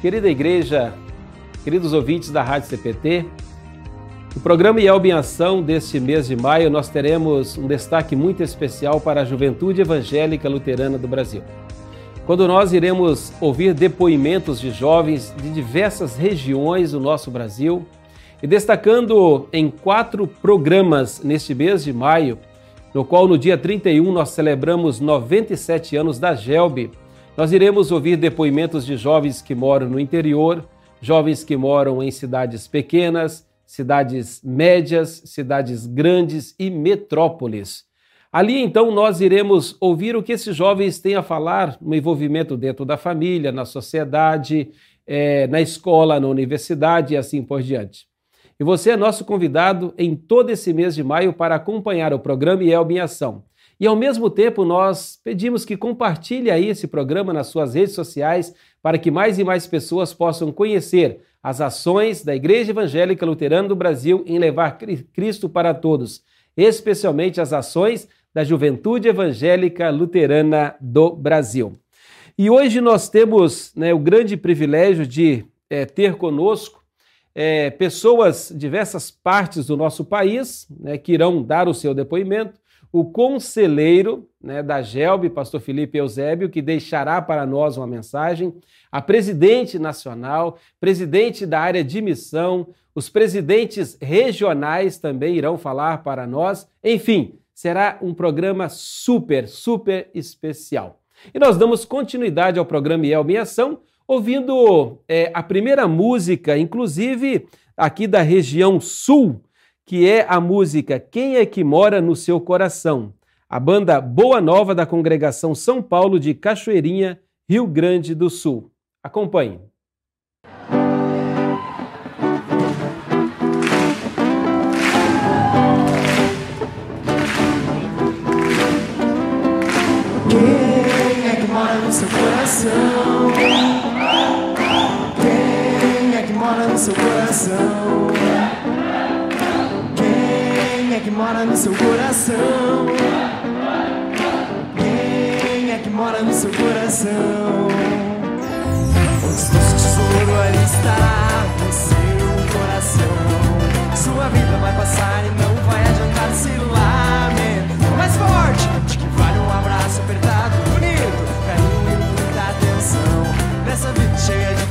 Querida igreja, queridos ouvintes da Rádio CPT, no programa IELB em Ação deste mês de maio, nós teremos um destaque muito especial para a juventude evangélica luterana do Brasil. Quando nós iremos ouvir depoimentos de jovens de diversas regiões do nosso Brasil, e destacando em quatro programas neste mês de maio, no qual no dia 31 nós celebramos 97 anos da GELB, nós iremos ouvir depoimentos de jovens que moram no interior, jovens que moram em cidades pequenas, cidades médias, cidades grandes e metrópoles. Ali então nós iremos ouvir o que esses jovens têm a falar no envolvimento dentro da família, na sociedade, é, na escola, na universidade e assim por diante. E você é nosso convidado em todo esse mês de maio para acompanhar o programa IELB em Ação. E ao mesmo tempo, nós pedimos que compartilhe aí esse programa nas suas redes sociais para que mais e mais pessoas possam conhecer as ações da Igreja Evangélica Luterana do Brasil em levar Cristo para todos, especialmente as ações da Juventude Evangélica Luterana do Brasil. E hoje nós temos né, o grande privilégio de é, ter conosco é, pessoas de diversas partes do nosso país né, que irão dar o seu depoimento o conselheiro né, da GELB, pastor Felipe Eusébio, que deixará para nós uma mensagem, a presidente nacional, presidente da área de missão, os presidentes regionais também irão falar para nós. Enfim, será um programa super, super especial. E nós damos continuidade ao programa IELB em Ação, ouvindo é, a primeira música, inclusive aqui da região sul que é a música Quem é que mora no seu coração? A banda Boa Nova da congregação São Paulo de Cachoeirinha, Rio Grande do Sul. Acompanhe. Quem é que mora no seu coração? Seu coração? é que mora no seu coração? Quem é que mora no seu coração? Está o tesouro ali está no seu coração. Sua vida vai passar e não vai adiantar se lamenta. Mais forte, de que vale um abraço apertado, bonito, carinho e muita atenção. Nessa vida cheia de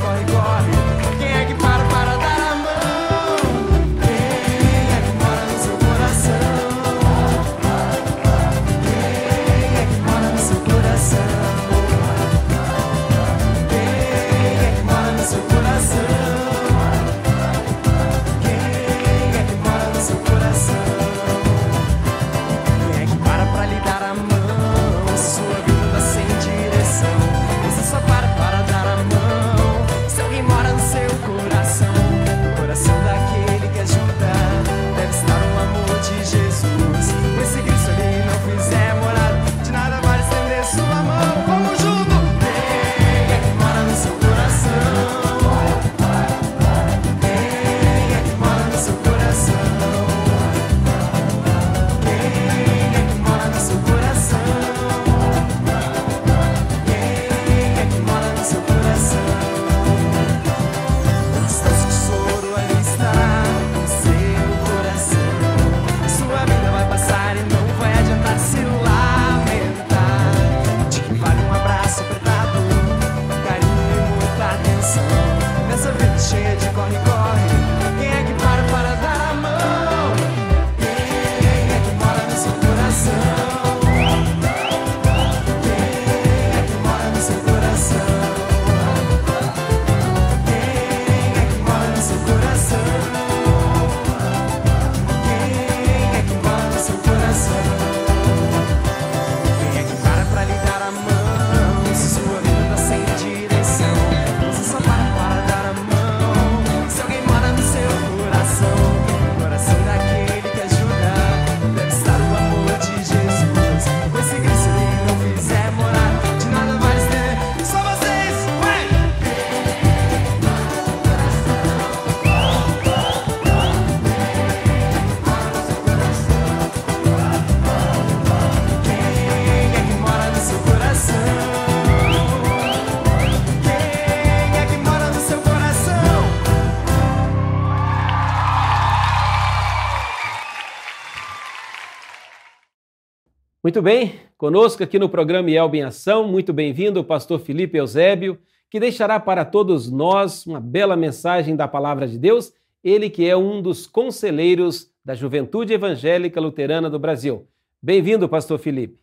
Muito bem, conosco aqui no programa Elba em Ação, muito bem-vindo o pastor Felipe Eusébio, que deixará para todos nós uma bela mensagem da palavra de Deus, ele que é um dos conselheiros da Juventude Evangélica Luterana do Brasil. Bem-vindo, pastor Felipe.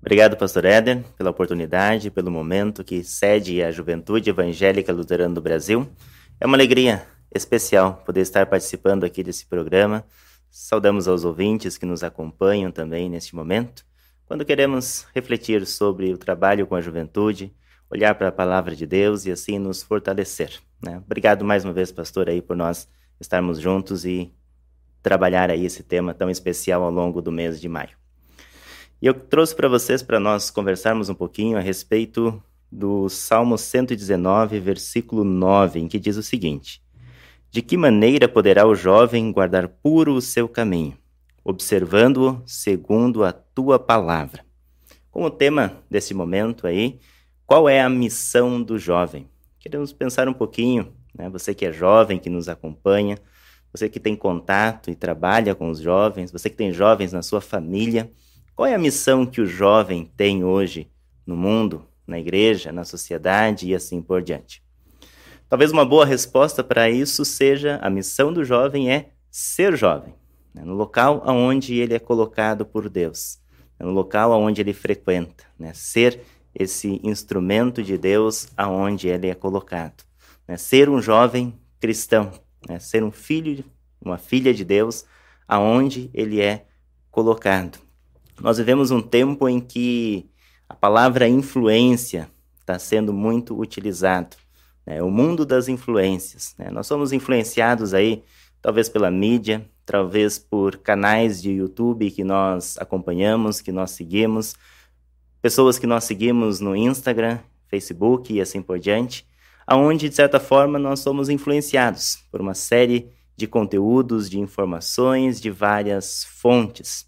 Obrigado, pastor Éder, pela oportunidade, pelo momento que cede a Juventude Evangélica Luterana do Brasil. É uma alegria especial poder estar participando aqui desse programa Saudamos aos ouvintes que nos acompanham também neste momento, quando queremos refletir sobre o trabalho com a juventude, olhar para a palavra de Deus e assim nos fortalecer. Né? Obrigado mais uma vez, pastor, aí por nós estarmos juntos e trabalhar aí esse tema tão especial ao longo do mês de maio. E eu trouxe para vocês para nós conversarmos um pouquinho a respeito do Salmo 119, versículo 9, em que diz o seguinte: de que maneira poderá o jovem guardar puro o seu caminho, observando-o segundo a tua palavra? Como tema desse momento aí, qual é a missão do jovem? Queremos pensar um pouquinho, né? Você que é jovem, que nos acompanha, você que tem contato e trabalha com os jovens, você que tem jovens na sua família, qual é a missão que o jovem tem hoje no mundo, na igreja, na sociedade e assim por diante? Talvez uma boa resposta para isso seja a missão do jovem é ser jovem, né? no local aonde ele é colocado por Deus, né? no local aonde ele frequenta, né? ser esse instrumento de Deus aonde ele é colocado, né? ser um jovem cristão, né? ser um filho, uma filha de Deus aonde ele é colocado. Nós vivemos um tempo em que a palavra influência está sendo muito utilizado né, o mundo das influências. Né? Nós somos influenciados aí, talvez pela mídia, talvez por canais de YouTube que nós acompanhamos, que nós seguimos, pessoas que nós seguimos no Instagram, Facebook e assim por diante, aonde de certa forma nós somos influenciados por uma série de conteúdos, de informações, de várias fontes.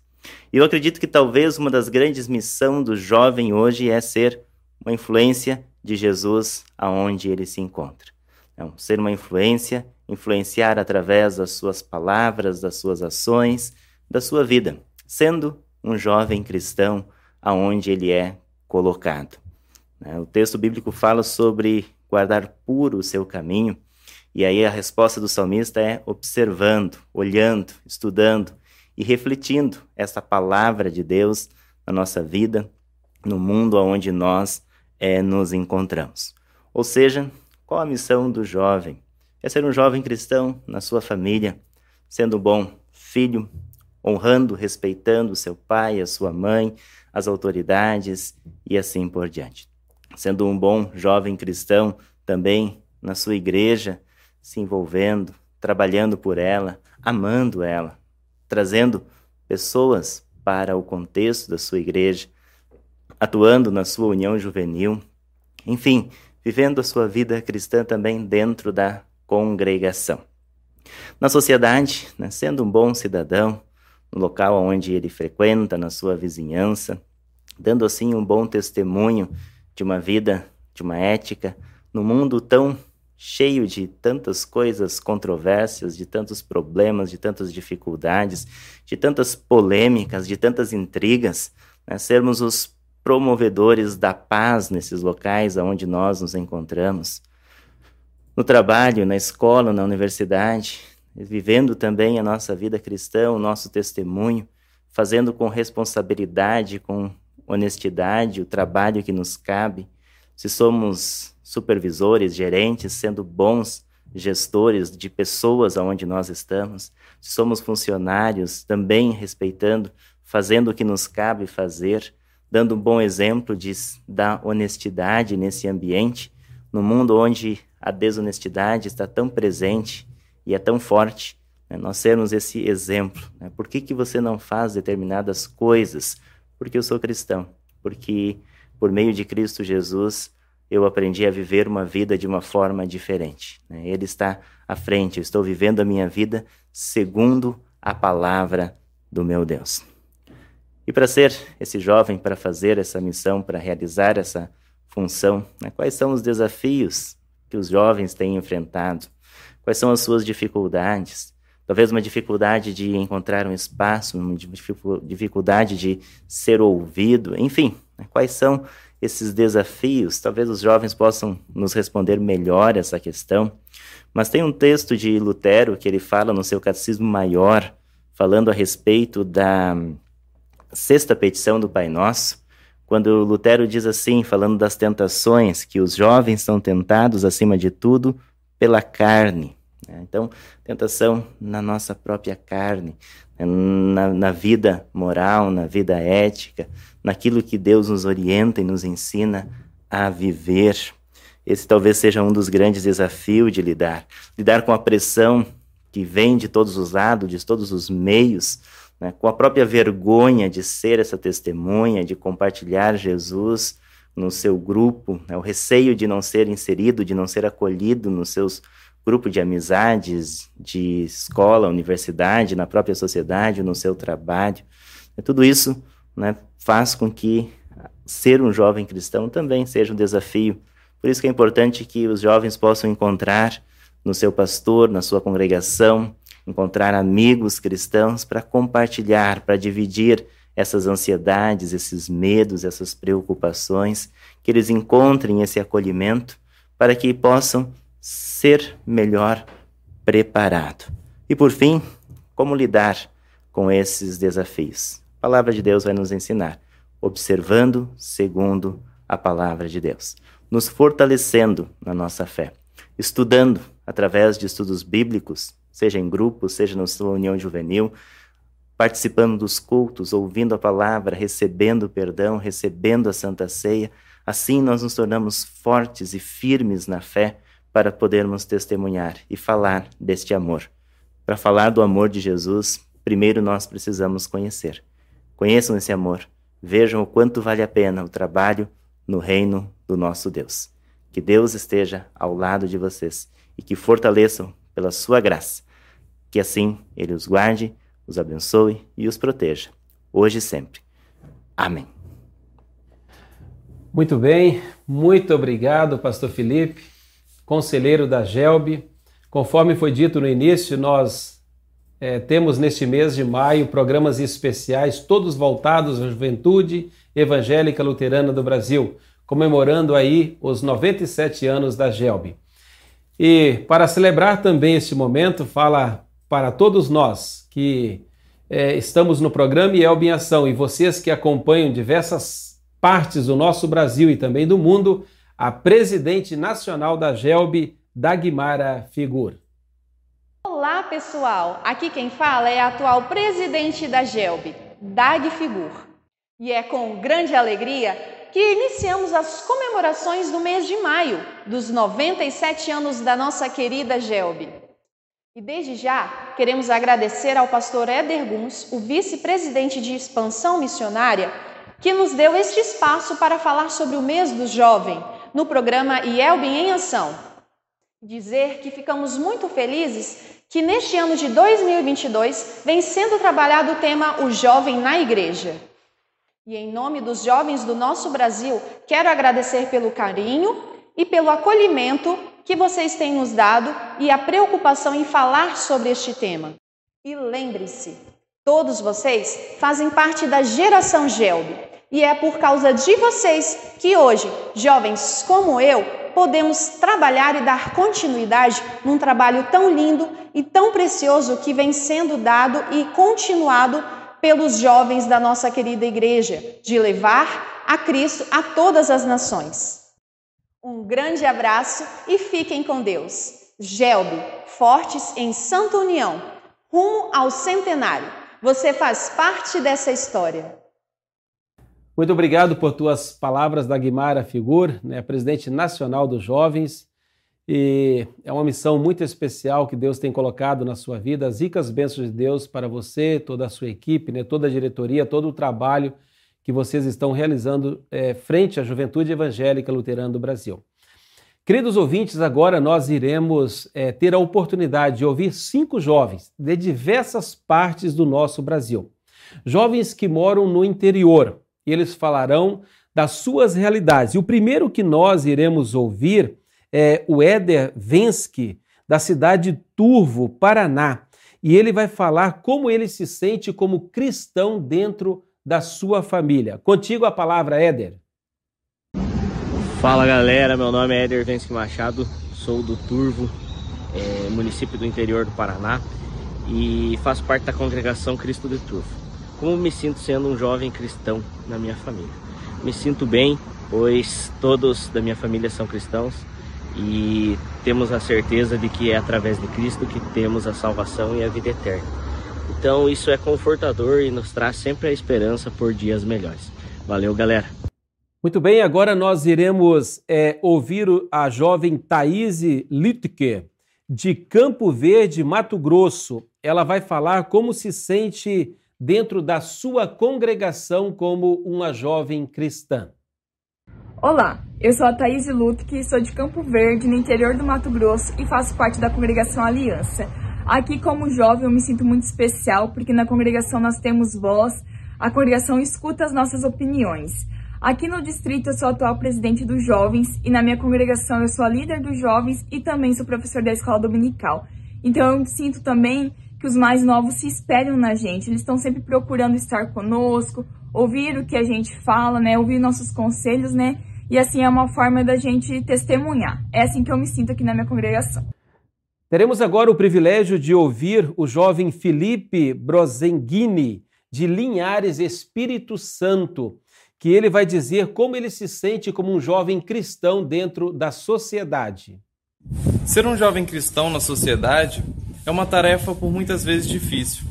E eu acredito que talvez uma das grandes missões do jovem hoje é ser uma influência de Jesus aonde ele se encontra. Então, ser uma influência, influenciar através das suas palavras, das suas ações, da sua vida, sendo um jovem cristão aonde ele é colocado. Né? O texto bíblico fala sobre guardar puro o seu caminho, e aí a resposta do salmista é observando, olhando, estudando e refletindo essa palavra de Deus na nossa vida, no mundo onde nós é, nos encontramos. Ou seja, qual a missão do jovem? É ser um jovem cristão na sua família, sendo um bom filho, honrando, respeitando seu pai, a sua mãe, as autoridades e assim por diante. Sendo um bom jovem cristão também na sua igreja, se envolvendo, trabalhando por ela, amando ela, trazendo pessoas para o contexto da sua igreja, atuando na sua união juvenil, enfim, vivendo a sua vida cristã também dentro da congregação. Na sociedade, né, sendo um bom cidadão, no local onde ele frequenta, na sua vizinhança, dando assim um bom testemunho de uma vida, de uma ética, no mundo tão cheio de tantas coisas controversas, de tantos problemas, de tantas dificuldades, de tantas polêmicas, de tantas intrigas, né, sermos os promovedores da paz nesses locais onde nós nos encontramos, no trabalho, na escola, na universidade, vivendo também a nossa vida cristã, o nosso testemunho, fazendo com responsabilidade, com honestidade o trabalho que nos cabe. Se somos supervisores, gerentes, sendo bons gestores de pessoas aonde nós estamos, se somos funcionários, também respeitando, fazendo o que nos cabe fazer, dando um bom exemplo de, da honestidade nesse ambiente, no mundo onde a desonestidade está tão presente e é tão forte, né? nós sermos esse exemplo. Né? Por que, que você não faz determinadas coisas? Porque eu sou cristão, porque por meio de Cristo Jesus eu aprendi a viver uma vida de uma forma diferente. Né? Ele está à frente, eu estou vivendo a minha vida segundo a palavra do meu Deus. E para ser esse jovem, para fazer essa missão, para realizar essa função, né, quais são os desafios que os jovens têm enfrentado? Quais são as suas dificuldades? talvez uma dificuldade de encontrar um espaço, uma dificuldade de ser ouvido, enfim, né? quais são esses desafios? Talvez os jovens possam nos responder melhor essa questão. Mas tem um texto de Lutero que ele fala no seu Catecismo Maior, falando a respeito da sexta petição do Pai Nosso, quando Lutero diz assim, falando das tentações, que os jovens são tentados, acima de tudo, pela carne. Né? Então, tentação na nossa própria carne, né? na, na vida moral, na vida ética, naquilo que Deus nos orienta e nos ensina a viver. Esse talvez seja um dos grandes desafios de lidar. Lidar com a pressão que vem de todos os lados, de todos os meios, né? com a própria vergonha de ser essa testemunha, de compartilhar Jesus no seu grupo, né? o receio de não ser inserido, de não ser acolhido nos seus grupos de amizades, de escola, universidade, na própria sociedade, no seu trabalho. Tudo isso né, faz com que ser um jovem cristão também seja um desafio. Por isso que é importante que os jovens possam encontrar no seu pastor, na sua congregação, encontrar amigos cristãos para compartilhar, para dividir essas ansiedades, esses medos, essas preocupações, que eles encontrem esse acolhimento para que possam ser melhor preparado. E por fim, como lidar com esses desafios? A palavra de Deus vai nos ensinar, observando segundo a palavra de Deus, nos fortalecendo na nossa fé, estudando através de estudos bíblicos, seja em grupo, seja na sua união juvenil, participando dos cultos, ouvindo a palavra, recebendo perdão, recebendo a santa ceia. Assim nós nos tornamos fortes e firmes na fé para podermos testemunhar e falar deste amor. Para falar do amor de Jesus, primeiro nós precisamos conhecer. Conheçam esse amor, vejam o quanto vale a pena o trabalho no reino do nosso Deus. Que Deus esteja ao lado de vocês e que fortaleçam pela sua graça. Que assim Ele os guarde, os abençoe e os proteja, hoje e sempre. Amém. Muito bem, muito obrigado, Pastor Felipe, conselheiro da GELB. Conforme foi dito no início, nós é, temos neste mês de maio programas especiais, todos voltados à juventude evangélica luterana do Brasil, comemorando aí os 97 anos da GELB. E para celebrar também este momento, fala para todos nós que é, estamos no programa Elbe em Ação e vocês que acompanham diversas partes do nosso Brasil e também do mundo, a presidente nacional da GELB, Dagmara Figur. Olá, pessoal! Aqui quem fala é a atual presidente da GELB, Dag Figur. E é com grande alegria que iniciamos as comemorações do mês de maio, dos 97 anos da nossa querida Gelbe. E desde já queremos agradecer ao pastor Éder Guns, o vice-presidente de expansão missionária, que nos deu este espaço para falar sobre o mês do jovem no programa IELB em Ação. Dizer que ficamos muito felizes que neste ano de 2022 vem sendo trabalhado o tema O Jovem na Igreja. E em nome dos jovens do nosso Brasil, quero agradecer pelo carinho e pelo acolhimento que vocês têm nos dado e a preocupação em falar sobre este tema. E lembre-se, todos vocês fazem parte da geração Gelb. E é por causa de vocês que hoje, jovens como eu, podemos trabalhar e dar continuidade num trabalho tão lindo e tão precioso que vem sendo dado e continuado pelos jovens da nossa querida igreja, de levar a Cristo a todas as nações. Um grande abraço e fiquem com Deus. Gelbe, fortes em Santa União, rumo ao centenário. Você faz parte dessa história. Muito obrigado por tuas palavras da Guimara Figur, né, presidente nacional dos jovens. E é uma missão muito especial que Deus tem colocado na sua vida. As ricas bênçãos de Deus para você, toda a sua equipe, né, toda a diretoria, todo o trabalho que vocês estão realizando é, frente à juventude evangélica luterana do Brasil. Queridos ouvintes, agora nós iremos é, ter a oportunidade de ouvir cinco jovens de diversas partes do nosso Brasil. Jovens que moram no interior. Eles falarão das suas realidades. E o primeiro que nós iremos ouvir é o Éder Vensky, da cidade de Turvo, Paraná. e ele vai falar como ele se sente como cristão dentro da sua família. Contigo a palavra, Éder. Fala galera, meu nome é Éder Vensky Machado, sou do Turvo, é, município do interior do Paraná e faço parte da congregação Cristo de Turvo. Como me sinto sendo um jovem cristão na minha família? Me sinto bem, pois todos da minha família são cristãos e temos a certeza de que é através de Cristo que temos a salvação e a vida eterna. Então isso é confortador e nos traz sempre a esperança por dias melhores. Valeu, galera! Muito bem, agora nós iremos é, ouvir a jovem Thaís Littke, de Campo Verde, Mato Grosso. Ela vai falar como se sente dentro da sua congregação como uma jovem cristã. Olá, eu sou a Thaís Lutke, sou de Campo Verde, no interior do Mato Grosso e faço parte da congregação Aliança. Aqui, como jovem, eu me sinto muito especial porque na congregação nós temos voz, a congregação escuta as nossas opiniões. Aqui no distrito eu sou atual presidente dos jovens e na minha congregação eu sou a líder dos jovens e também sou professor da escola dominical. Então eu sinto também que os mais novos se espelham na gente, eles estão sempre procurando estar conosco, ouvir o que a gente fala, né, ouvir nossos conselhos, né, e assim é uma forma da gente testemunhar. É assim que eu me sinto aqui na minha congregação. Teremos agora o privilégio de ouvir o jovem Felipe Brozenghini, de Linhares Espírito Santo, que ele vai dizer como ele se sente como um jovem cristão dentro da sociedade. Ser um jovem cristão na sociedade é uma tarefa por muitas vezes difícil,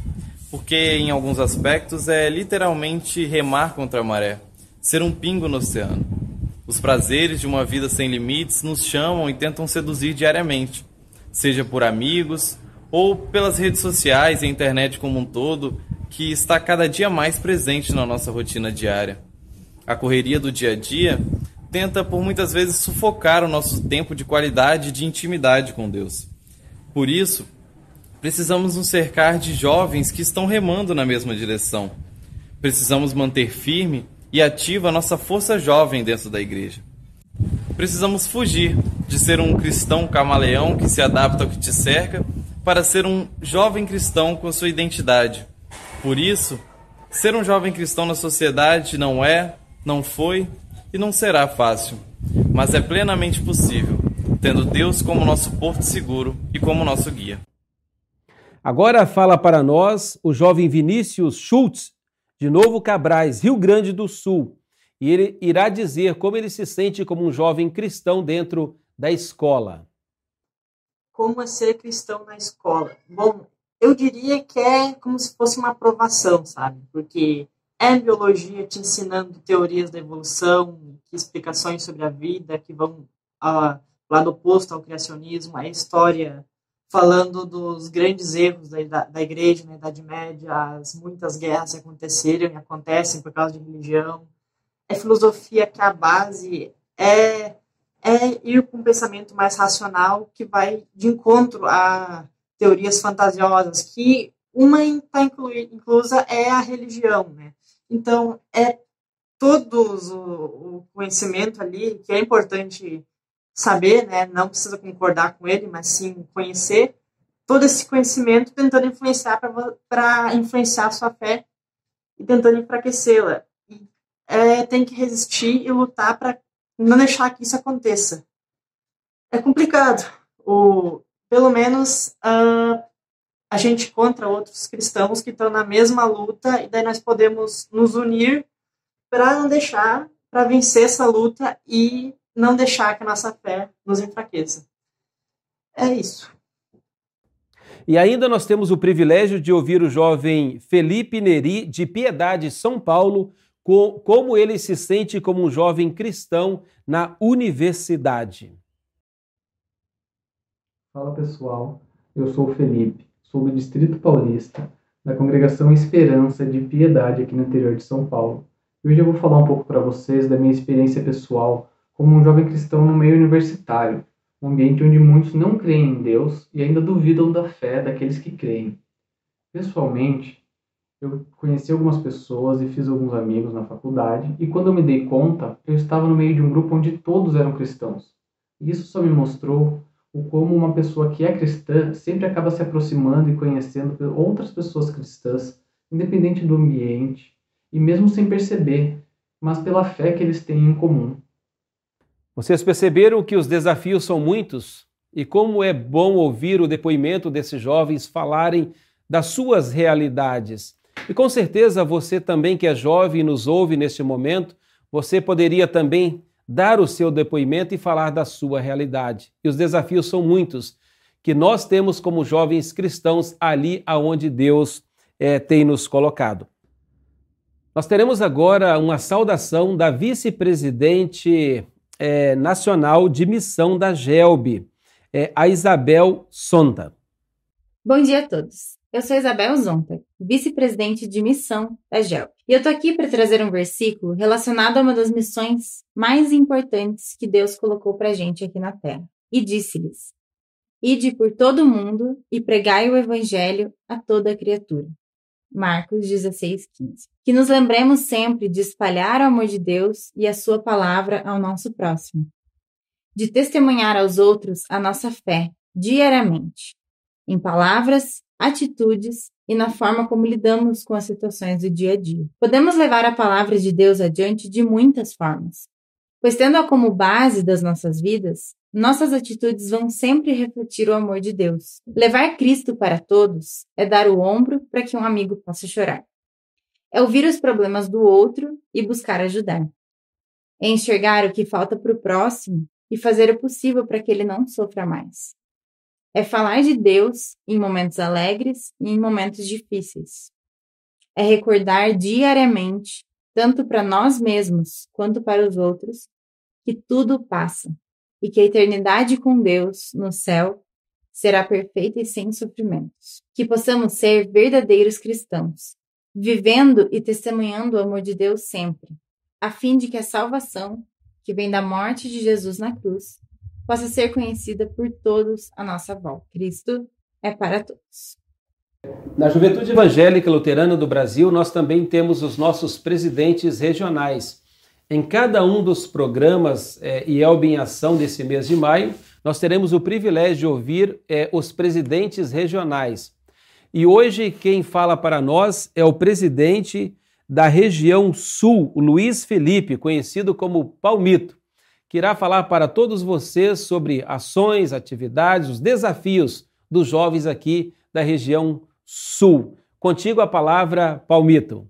porque em alguns aspectos é literalmente remar contra a maré, ser um pingo no oceano. Os prazeres de uma vida sem limites nos chamam e tentam seduzir diariamente, seja por amigos ou pelas redes sociais e a internet como um todo, que está cada dia mais presente na nossa rotina diária. A correria do dia a dia tenta por muitas vezes sufocar o nosso tempo de qualidade e de intimidade com Deus. Por isso, precisamos nos cercar de jovens que estão remando na mesma direção. Precisamos manter firme e ativa a nossa força jovem dentro da igreja. Precisamos fugir de ser um cristão camaleão que se adapta ao que te cerca para ser um jovem cristão com sua identidade. Por isso, ser um jovem cristão na sociedade não é, não foi e não será fácil, mas é plenamente possível, tendo Deus como nosso porto seguro e como nosso guia. Agora fala para nós o jovem Vinícius Schultz, de Novo Cabrais, Rio Grande do Sul. E ele irá dizer como ele se sente como um jovem cristão dentro da escola. Como é ser cristão na escola? Bom, eu diria que é como se fosse uma aprovação, sabe? Porque é biologia te ensinando teorias da evolução, explicações sobre a vida que vão ao lado oposto ao criacionismo, a história falando dos grandes erros da, da igreja na Idade Média, as muitas guerras que aconteceram e acontecem por causa de religião. É filosofia que a base é, é ir com um pensamento mais racional que vai de encontro a teorias fantasiosas, que uma está inclusa é a religião, né? Então, é todo o, o conhecimento ali, que é importante saber, né? Não precisa concordar com ele, mas sim conhecer todo esse conhecimento, tentando influenciar para influenciar a sua fé e tentando enfraquecê-la. É, tem que resistir e lutar para não deixar que isso aconteça. É complicado. O, pelo menos uh, a gente contra outros cristãos que estão na mesma luta e daí nós podemos nos unir para não deixar, para vencer essa luta e não deixar que a nossa fé nos enfraqueça. É isso. E ainda nós temos o privilégio de ouvir o jovem Felipe Neri, de Piedade, São Paulo, com, como ele se sente como um jovem cristão na universidade. Fala pessoal, eu sou o Felipe, sou do Distrito Paulista, da congregação Esperança de Piedade aqui no interior de São Paulo. E hoje eu vou falar um pouco para vocês da minha experiência pessoal como um jovem cristão no meio universitário, um ambiente onde muitos não creem em Deus e ainda duvidam da fé daqueles que creem. Pessoalmente, eu conheci algumas pessoas e fiz alguns amigos na faculdade, e quando eu me dei conta, eu estava no meio de um grupo onde todos eram cristãos. E isso só me mostrou o como uma pessoa que é cristã sempre acaba se aproximando e conhecendo outras pessoas cristãs, independente do ambiente, e mesmo sem perceber, mas pela fé que eles têm em comum. Vocês perceberam que os desafios são muitos? E como é bom ouvir o depoimento desses jovens falarem das suas realidades. E com certeza você também que é jovem e nos ouve neste momento, você poderia também dar o seu depoimento e falar da sua realidade. E os desafios são muitos que nós temos como jovens cristãos ali aonde Deus é, tem nos colocado. Nós teremos agora uma saudação da vice-presidente é, nacional de missão da GELB, é, a Isabel Sonta. Bom dia a todos. Eu sou Isabel Zonta, vice-presidente de missão da GELP. E eu tô aqui para trazer um versículo relacionado a uma das missões mais importantes que Deus colocou para a gente aqui na Terra. E disse-lhes: Ide por todo o mundo e pregai o evangelho a toda criatura. Marcos 16, 15. Que nos lembremos sempre de espalhar o amor de Deus e a sua palavra ao nosso próximo. De testemunhar aos outros a nossa fé diariamente, em palavras atitudes e na forma como lidamos com as situações do dia a dia. Podemos levar a palavra de Deus adiante de muitas formas, pois tendo-a como base das nossas vidas, nossas atitudes vão sempre refletir o amor de Deus. Levar Cristo para todos é dar o ombro para que um amigo possa chorar. É ouvir os problemas do outro e buscar ajudar. É enxergar o que falta para o próximo e fazer o possível para que ele não sofra mais. É falar de Deus em momentos alegres e em momentos difíceis. É recordar diariamente, tanto para nós mesmos quanto para os outros, que tudo passa e que a eternidade com Deus no céu será perfeita e sem sofrimentos. Que possamos ser verdadeiros cristãos, vivendo e testemunhando o amor de Deus sempre, a fim de que a salvação, que vem da morte de Jesus na cruz, possa ser conhecida por todos à nossa volta. Cristo é para todos. Na Juventude Evangélica Luterana do Brasil, nós também temos os nossos presidentes regionais. Em cada um dos programas é, IELB em Ação desse mês de maio, nós teremos o privilégio de ouvir é, os presidentes regionais. E hoje quem fala para nós é o presidente da região sul, Luiz Felipe, conhecido como Palmito que irá falar para todos vocês sobre ações, atividades, os desafios dos jovens aqui da região sul. Contigo a palavra, Palmito.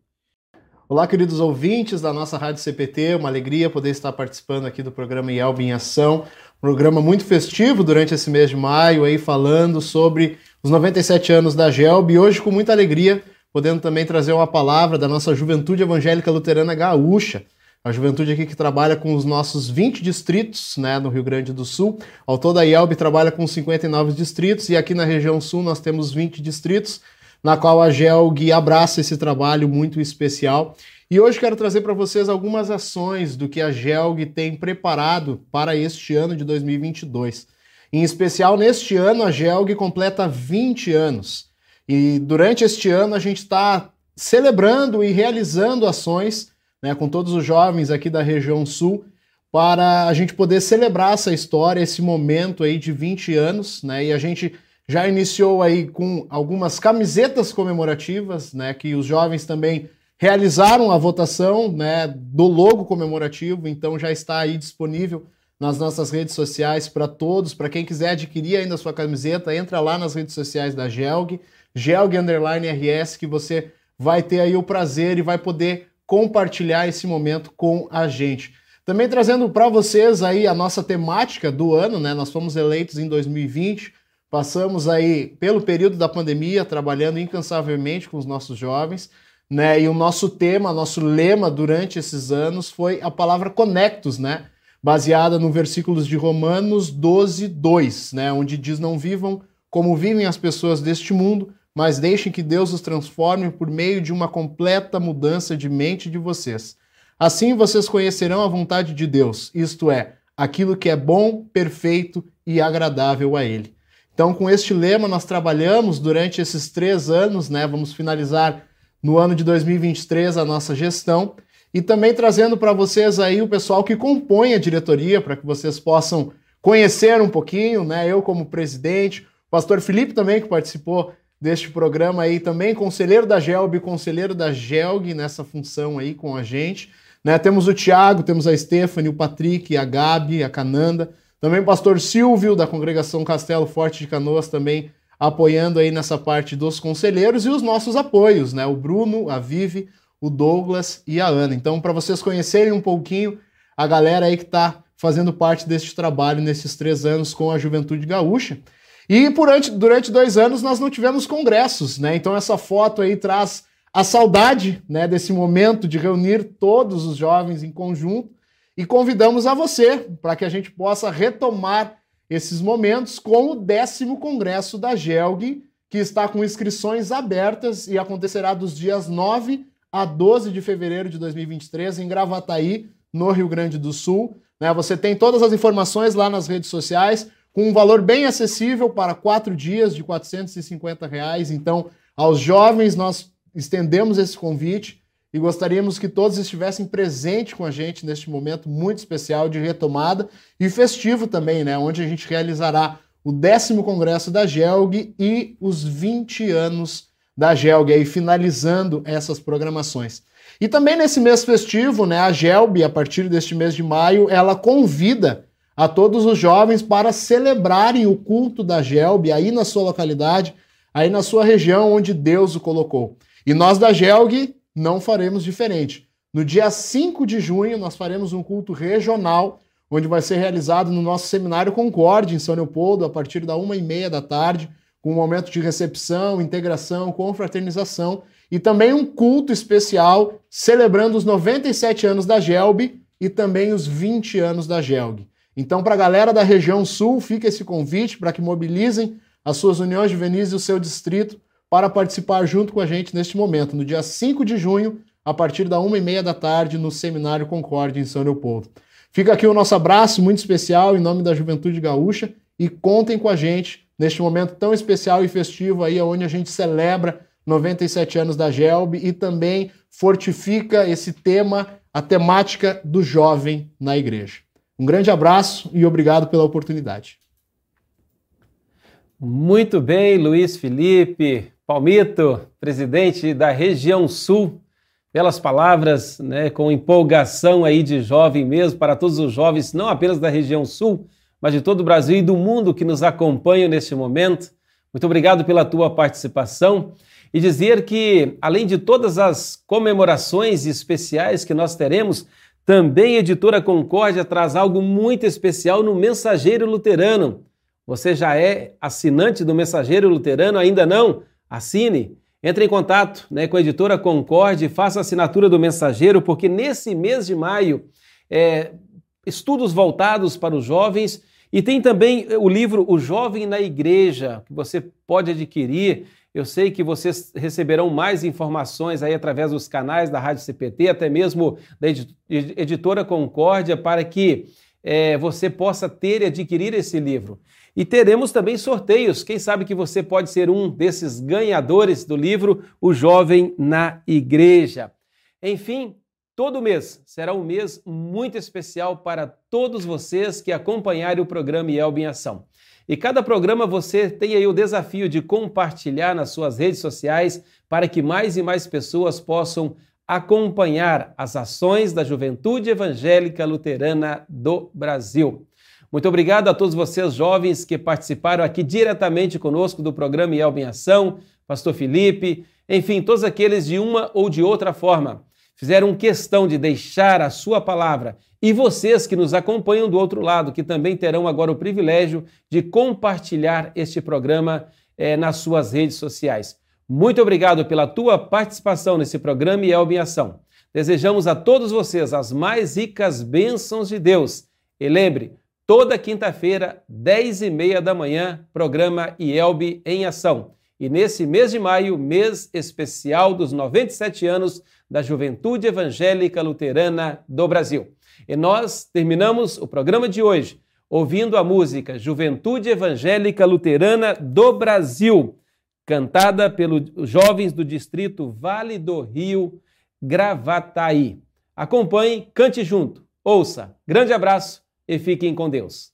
Olá, queridos ouvintes da nossa Rádio CPT, uma alegria poder estar participando aqui do programa IELB em Ação, programa muito festivo durante esse mês de maio, aí falando sobre os 97 anos da GELB e hoje com muita alegria podendo também trazer uma palavra da nossa Juventude Evangélica Luterana Gaúcha, a juventude aqui que trabalha com os nossos 20 distritos, né, no Rio Grande do Sul. Ao todo a IELB trabalha com 59 distritos e aqui na região sul nós temos 20 distritos, na qual a GELG abraça esse trabalho muito especial. E hoje quero trazer para vocês algumas ações do que a GELG tem preparado para este ano de 2022. Em especial, neste ano, a GELG completa 20 anos. E durante este ano a gente está celebrando e realizando ações né, com todos os jovens aqui da região sul, para a gente poder celebrar essa história, esse momento aí de 20 anos, né? E a gente já iniciou aí com algumas camisetas comemorativas, né, que os jovens também realizaram a votação, né, do logo comemorativo, então já está aí disponível nas nossas redes sociais para todos, para quem quiser adquirir ainda a sua camiseta, entra lá nas redes sociais da Gelg, Gelg RS, que você vai ter aí o prazer e vai poder compartilhar esse momento com a gente. Também trazendo para vocês aí a nossa temática do ano, né? Nós fomos eleitos em 2020, passamos aí pelo período da pandemia trabalhando incansavelmente com os nossos jovens, né? E o nosso tema, nosso lema durante esses anos foi a palavra conectos, né? Baseada no versículos de Romanos 12, 2, né? Onde diz: Não vivam como vivem as pessoas deste mundo, mas deixem que Deus os transforme por meio de uma completa mudança de mente de vocês. Assim vocês conhecerão a vontade de Deus, isto é, aquilo que é bom, perfeito e agradável a Ele. Então, com este lema, nós trabalhamos durante esses três anos, né? Vamos finalizar no ano de 2023 a nossa gestão e também trazendo para vocês aí o pessoal que compõe a diretoria, para que vocês possam conhecer um pouquinho, né? Eu como presidente, o pastor Felipe também que participou deste programa aí também, conselheiro da GELB, conselheiro da GELG nessa função aí com a gente. Né? Temos o Tiago, temos a Stephanie, o Patrick, a Gabi, a Cananda, também o pastor Silvio, da congregação Castelo Forte de Canoas, também apoiando aí nessa parte dos conselheiros e os nossos apoios, né? O Bruno, a Vivi, o Douglas e a Ana. Então, para vocês conhecerem um pouquinho a galera aí que está fazendo parte deste trabalho nesses três anos com a Juventude Gaúcha. E durante, durante dois anos nós não tivemos congressos, né? Então essa foto aí traz a saudade né, desse momento de reunir todos os jovens em conjunto e convidamos a você para que a gente possa retomar esses momentos com o décimo congresso da GELG, que está com inscrições abertas e acontecerá dos dias 9 a 12 de fevereiro de 2023 em Gravataí, no Rio Grande do Sul. Né? Você tem todas as informações lá nas redes sociais, com um valor bem acessível para quatro dias de 450 reais. Então, aos jovens, nós estendemos esse convite e gostaríamos que todos estivessem presentes com a gente neste momento muito especial de retomada e festivo também, né? Onde a gente realizará o décimo congresso da GELG e os 20 anos da GELG, aí finalizando essas programações. E também nesse mês festivo, né, a GELB, a partir deste mês de maio, ela convida a todos os jovens para celebrarem o culto da GELB aí na sua localidade, aí na sua região onde Deus o colocou. E nós da GELG não faremos diferente. No dia 5 de junho, nós faremos um culto regional, onde vai ser realizado no nosso seminário Concorde, em São Leopoldo, a partir da uma e meia da tarde, com um momento de recepção, integração, confraternização e também um culto especial celebrando os 97 anos da GELB e também os 20 anos da GELG. Então, para a galera da região sul, fica esse convite para que mobilizem as suas uniões juvenis e o seu distrito para participar junto com a gente neste momento, no dia 5 de junho, a partir da uma e meia da tarde, no Seminário Concórdia, em São Leopoldo. Fica aqui o nosso abraço muito especial em nome da Juventude Gaúcha e contem com a gente neste momento tão especial e festivo aí, onde a gente celebra 97 anos da GELB e também fortifica esse tema, a temática do jovem na igreja. Um grande abraço e obrigado pela oportunidade. Muito bem, Luiz Felipe Palmito, presidente da região Sul, pelas palavras, né, com empolgação aí de jovem mesmo, para todos os jovens, não apenas da região Sul, mas de todo o Brasil e do mundo que nos acompanham neste momento. Muito obrigado pela tua participação e dizer que, além de todas as comemorações especiais que nós teremos, também a Editora Concórdia traz algo muito especial no Mensageiro Luterano. Você já é assinante do Mensageiro Luterano? Ainda não? Assine. Entre em contato né, com a Editora Concórdia e faça a assinatura do Mensageiro, porque nesse mês de maio, é, estudos voltados para os jovens e tem também o livro O Jovem na Igreja, que você pode adquirir eu sei que vocês receberão mais informações aí através dos canais da Rádio CPT, até mesmo da editora Concórdia, para que é, você possa ter e adquirir esse livro. E teremos também sorteios. Quem sabe que você pode ser um desses ganhadores do livro O Jovem na Igreja. Enfim, todo mês será um mês muito especial para todos vocês que acompanharem o programa IELB em Ação. E cada programa você tem aí o desafio de compartilhar nas suas redes sociais para que mais e mais pessoas possam acompanhar as ações da Juventude Evangélica Luterana do Brasil. Muito obrigado a todos vocês jovens que participaram aqui diretamente conosco do programa Elba em Ação, Pastor Felipe, enfim, todos aqueles de uma ou de outra forma fizeram questão de deixar a sua palavra e vocês que nos acompanham do outro lado, que também terão agora o privilégio de compartilhar este programa eh, nas suas redes sociais. Muito obrigado pela tua participação nesse programa e em Ação. Desejamos a todos vocês as mais ricas bênçãos de Deus. E lembre, toda quinta-feira, 10 e meia da manhã, programa IELB em Ação. E nesse mês de maio, mês especial dos 97 anos da Juventude Evangélica Luterana do Brasil. E nós terminamos o programa de hoje ouvindo a música Juventude Evangélica Luterana do Brasil, cantada pelos jovens do distrito Vale do Rio, Gravataí. Acompanhe, cante junto, ouça. Grande abraço e fiquem com Deus.